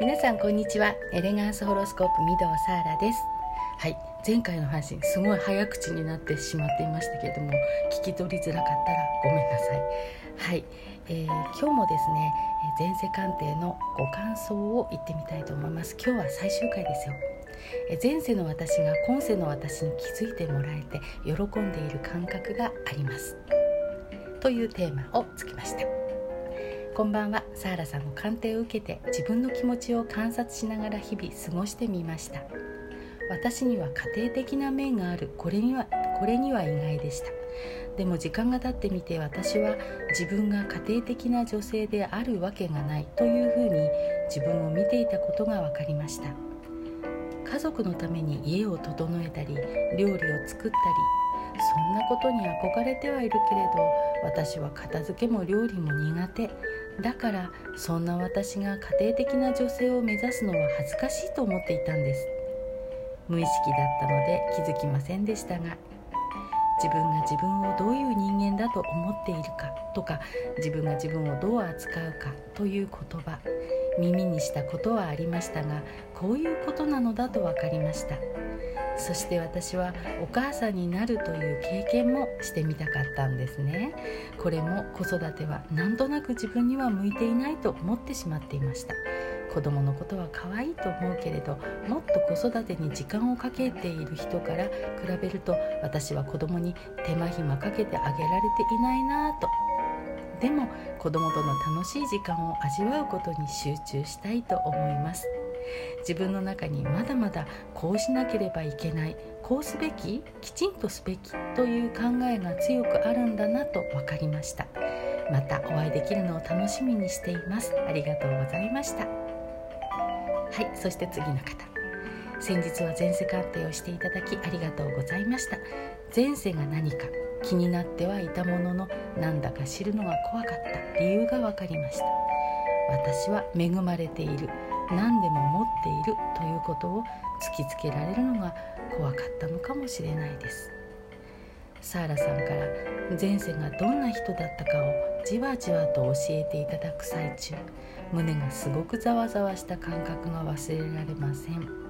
皆さんこんにちは。エレガンスホロスコープ御堂サーラです。はい。前回の配信すごい早口になってしまっていましたけれども聞き取りづらかったらごめんなさい。はい、えー、今日もですね前世鑑定のご感想を言ってみたいと思います。今日は最終回ですよ。前世の私が今世の私に気づいてもらえて喜んでいる感覚があります。というテーマをつけました。こんばんは。サーラさんの鑑定を受けて自分の気持ちを観察しながら日々過ごしてみました。私には家庭的な面がある。これにはこれには意外でした。でも時間が経ってみて私は自分が家庭的な女性であるわけがない。というふうに自分を見ていたことが分かりました。家族のために家を整えたり料理を作ったりそんなことに憧れてはいるけれど私は片付けも料理も苦手。だからそんな私が家庭的な女性を目指すのは恥ずかしいと思っていたんです。無意識だったので気づきませんでしたが自分が自分をどういう人間だと思っているかとか自分が自分をどう扱うかという言葉耳にしたことはありましたがこういうことなのだと分かりました。そして私はお母さんになるという経験もしてみたかったんですね。これも子育てはなんとなく自分には向いていないと思ってしまっていました。子供のことは可愛いと思うけれどもっと子育てに時間をかけている人から比べると私は子供に手間暇かけてあげられていないなぁと。でも子供との楽しい時間を味わうことに集中したいと思います。自分の中にまだまだこうしなければいけないこうすべききちんとすべきという考えが強くあるんだなと分かりました。またお会いできるのを楽しみにしています。ありがとうございました。はいそして次の方。先日は前世鑑定をしていただきありがとうございました。前世が何か気になってはいたもののなんだか知るのが怖かった。理由が分かりました。私は恵まれている。何でも持っているということを突きつけられるのが怖かったのかもしれないです。サーラさんから前世がどんな人だったかをじわじわと教えていただく最中胸がすごくざわざわした感覚が忘れられません。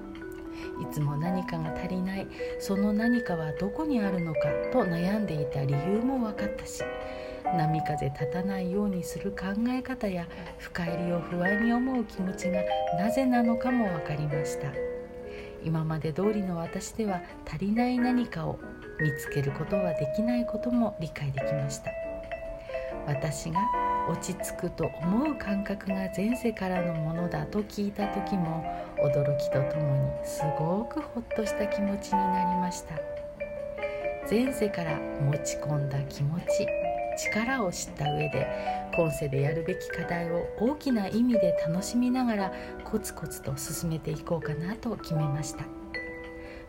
いつも何かが足りないその何かはどこにあるのかと悩んでいた理由も分かったし波風立たないようにする考え方や深入りを不安に思う気持ちがなぜなのかも分かりました。今まで通りの私では足りない何かを見つけることができないことも理解できました。私が落ち着くと思う感覚が前世からのものだと聞いた時も驚きとともにすごくほっとした気持ちになりました。前世から持ち込んだ気持ち力を知った上で今世でやるべき課題を大きな意味で楽しみながらコツコツと進めていこうかなと決めました。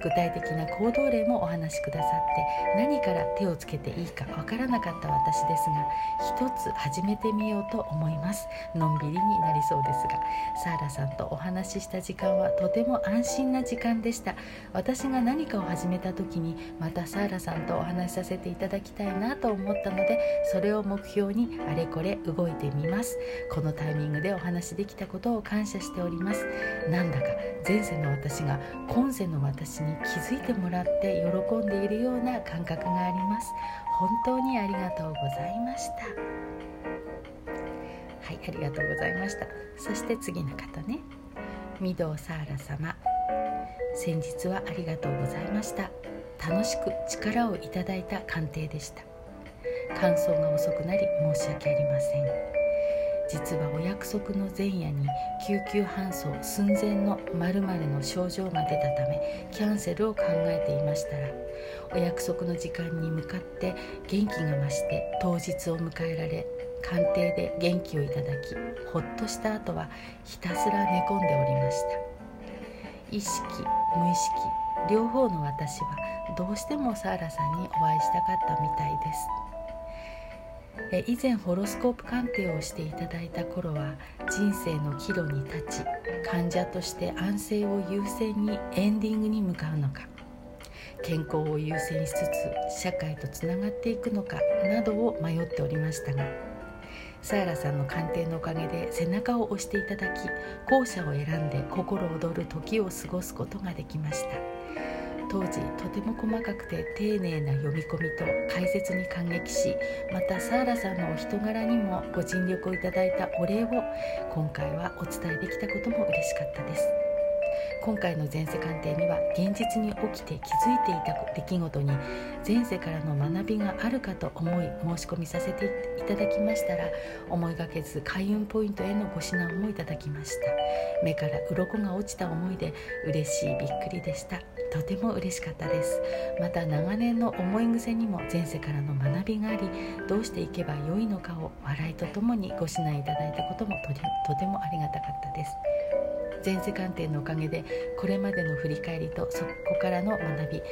具体的な行動例もお話しくださって何から手をつけていいかわからなかった私ですが一つ始めてみようと思います。のんびりになりそうですがサーラさんとお話しした時間はとても安心な時間でした。私が何かを始めた時にまたサーラさんとお話しさせていただきたいなと思ったのでそれを目標にあれこれ動いてみます。このタイミングでお話できたことを感謝しております。なんだか前世の私が今世の私に気づいてもらって喜んでいるような感覚があります。本当にありがとうございました。はいありがとうございました。そして次の方ね。御堂サーラ様。先日はありがとうございました。楽しく力をいただいた鑑定でした。感想が遅くなり申し訳ありません。実はお約束の前夜に救急搬送寸前の〇〇の症状が出たためキャンセルを考えていましたらお約束の時間に向かって元気が増して当日を迎えられ鑑定で元気をいただきほっとした後はひたすら寝込んでおりました。意識無意識両方の私はどうしてもサーラさんにお会いしたかったみたいです。以前ホロスコープ鑑定をしていただいた頃は人生の岐路に立ち患者として安静を優先にエンディングに向かうのか健康を優先しつつ社会とつながっていくのかなどを迷っておりましたがサーラさんの鑑定のおかげで背中を押していただき後者を選んで心躍る時を過ごすことができました。当時とても細かくて丁寧な読み込みと解説に感激しまたサーラさんのお人柄にもご尽力をいただいたお礼を今回はお伝えできたことも嬉しかったです。今回の前世鑑定には現実に起きて気づいていた出来事に前世からの学びがあるかと思い申し込みさせていただきましたら思いがけず開運ポイントへのご指南もいただきました。目から鱗が落ちた思いで嬉しいびっくりでした。とても嬉しかったです。また長年の思い癖にも前世からの学びがありどうしていけばよいのかを笑いとともにご指南いただいたこともとてもありがたかったです。前世鑑定のおかげでこれまでの振り返りとそこからの学び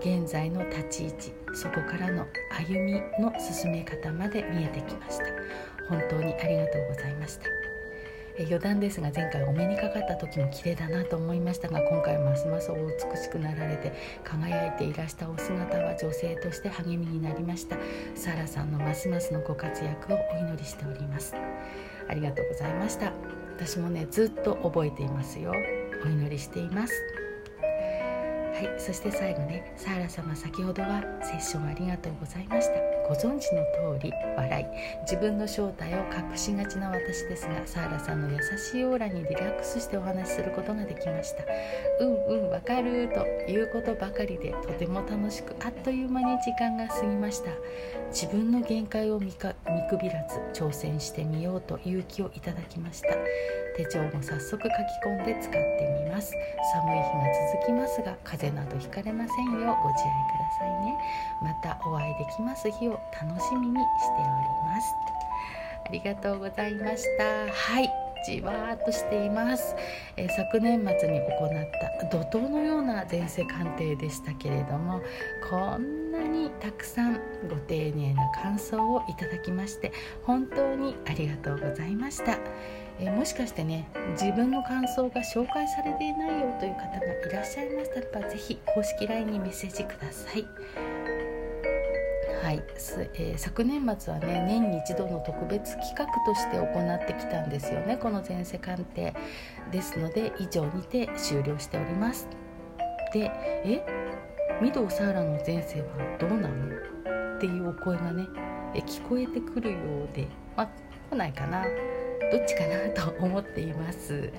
現在の立ち位置そこからの歩みの進め方まで見えてきました。本当にありがとうございました。余談ですが前回お目にかかった時も綺麗だなと思いましたが今回ますますお美しくなられて輝いていらしたお姿は女性として励みになりました。サラさんのますますのご活躍をお祈りしております。ありがとうございました。私もねずっと覚えていますよ。お祈りしています。はいそして最後ねサーラ様先ほどはセッションありがとうございました。ご存知の通り笑い。自分の正体を隠しがちな私ですがサーラさんの優しいオーラにリラックスしてお話しすることができました。うんうんわかるということばかりでとても楽しくあっという間に時間が過ぎました。自分の限界を見くびらず挑戦してみようと勇気をいただきました。手帳も早速書き込んで使ってみます。寒い日が続きますが風邪などひかれませんようご自愛くださいね。またお会いできます日を楽しみにしております。ありがとうございました。はい。じわーっとしています、えー、昨年末に行った怒涛のような前世鑑定でしたけれどもこんなにたくさんご丁寧な感想をいただきまして本当にありがとうございました。えもしかしてね自分の感想が紹介されていないよという方がいらっしゃいましたら是非公式 LINE にメッセージください。はい、えー、昨年末はね年に一度の特別企画として行ってきたんですよね。この前世鑑定ですので以上にて終了しております。でえ？御堂サーラの前世はどうなの？っていうお声がねえ聞こえてくるようでまあ来ないかな。どっちかなと思っています、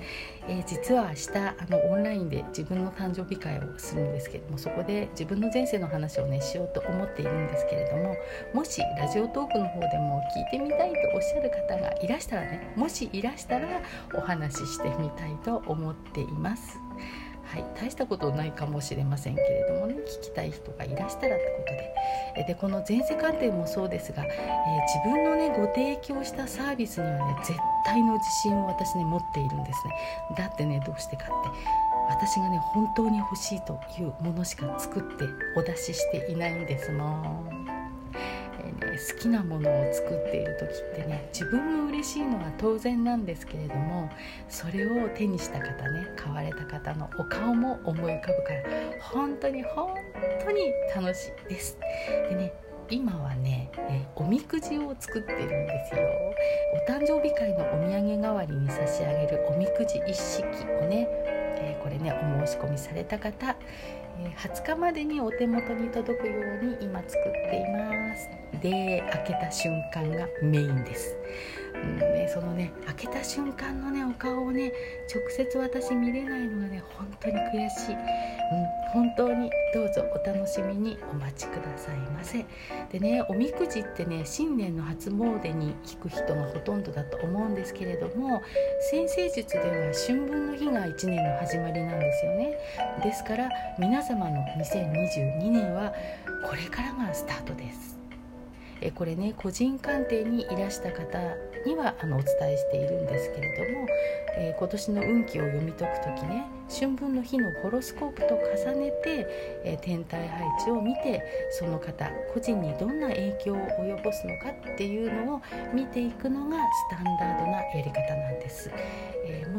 えー、実は明日あのオンラインで自分の誕生日会をするんですけどもそこで自分の前世の話をねしようと思っているんですけれどももしラジオトークの方でも聞いてみたいとおっしゃる方がいらしたらねもしいらしたらお話ししてみたいと思っています。はい、大したことないかもしれませんけれどもね聞きたい人がいらしたらってことで。えでこの前世鑑定もそうですが、えー、自分のねご提供したサービスにはね絶対の自信を私ね持っているんですね。だってねどうしてかって私がね本当に欲しいというものしか作ってお出ししていないんですもん好きなものを作っている時ってね自分も嬉しいのは当然なんですけれどもそれを手にした方ね買われた方のお顔も思い浮かぶから本当に本当に楽しいです。でね今はね、えおみくじを作ってるんですよお誕生日会のお土産代わりに差し上げるおみくじ一式をね、えこれねお申し込みされた方、え20日までにお手元に届くように今作っています。で開けた瞬間がメインです、うんね、そのね開けた瞬間のねお顔をね直接私見れないのがね本当に悔しい、うん、本当にどうぞお楽しみにお待ちくださいませ。でねおみくじってね新年の初詣に引く人がほとんどだと思うんですけれども先生術では春分の日が1年の始まりなんですよね。ですから皆様の2022年はこれからがスタートです。えこれね個人鑑定にいらした方にはあのお伝えしているんですけれども、えー、今年の運気を読み解く時ね春分の日のホロスコープと重ねて、えー、天体配置を見てその方個人にどんな影響を及ぼすのかっていうのを見ていくのがスタンダードなやり方なんです、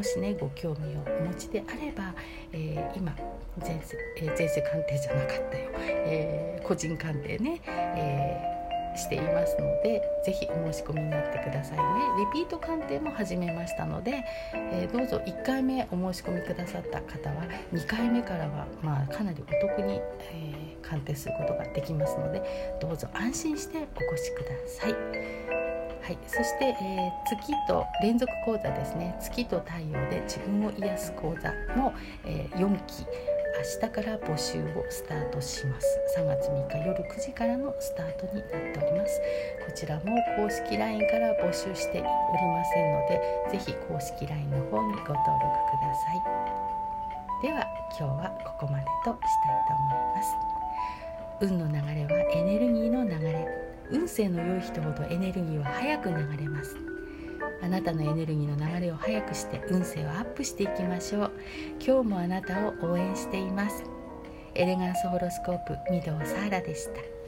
もしねご興味をお持ちであれば、え今前世,、え前世鑑定じゃなかったよ、え個人鑑定ね、えしていますのでぜひお申し込みになってくださいねリピート鑑定も始めましたので、えー、どうぞ1回目お申し込みくださった方は2回目からは、まあ、かなりお得に、えー、鑑定することができますのでどうぞ安心してお越しください。はい、そして、えー、月と連続講座ですね。月と太陽で自分を癒す講座も、えー、4期。明日から募集をスタートします。3月3日夜9時からのスタートになっております。こちらも公式 LINE から募集しておりませんのでぜひ公式 LINE の方にご登録ください。では今日はここまでとしたいと思います。運の流れはエネルギーの流れ。運勢の良い人ほどエネルギーは早く流れます。あなたのエネルギーの流れを速くして運勢をアップしていきましょう。今日もあなたを応援しています。エレガンスホロスコープ御堂サーラでした。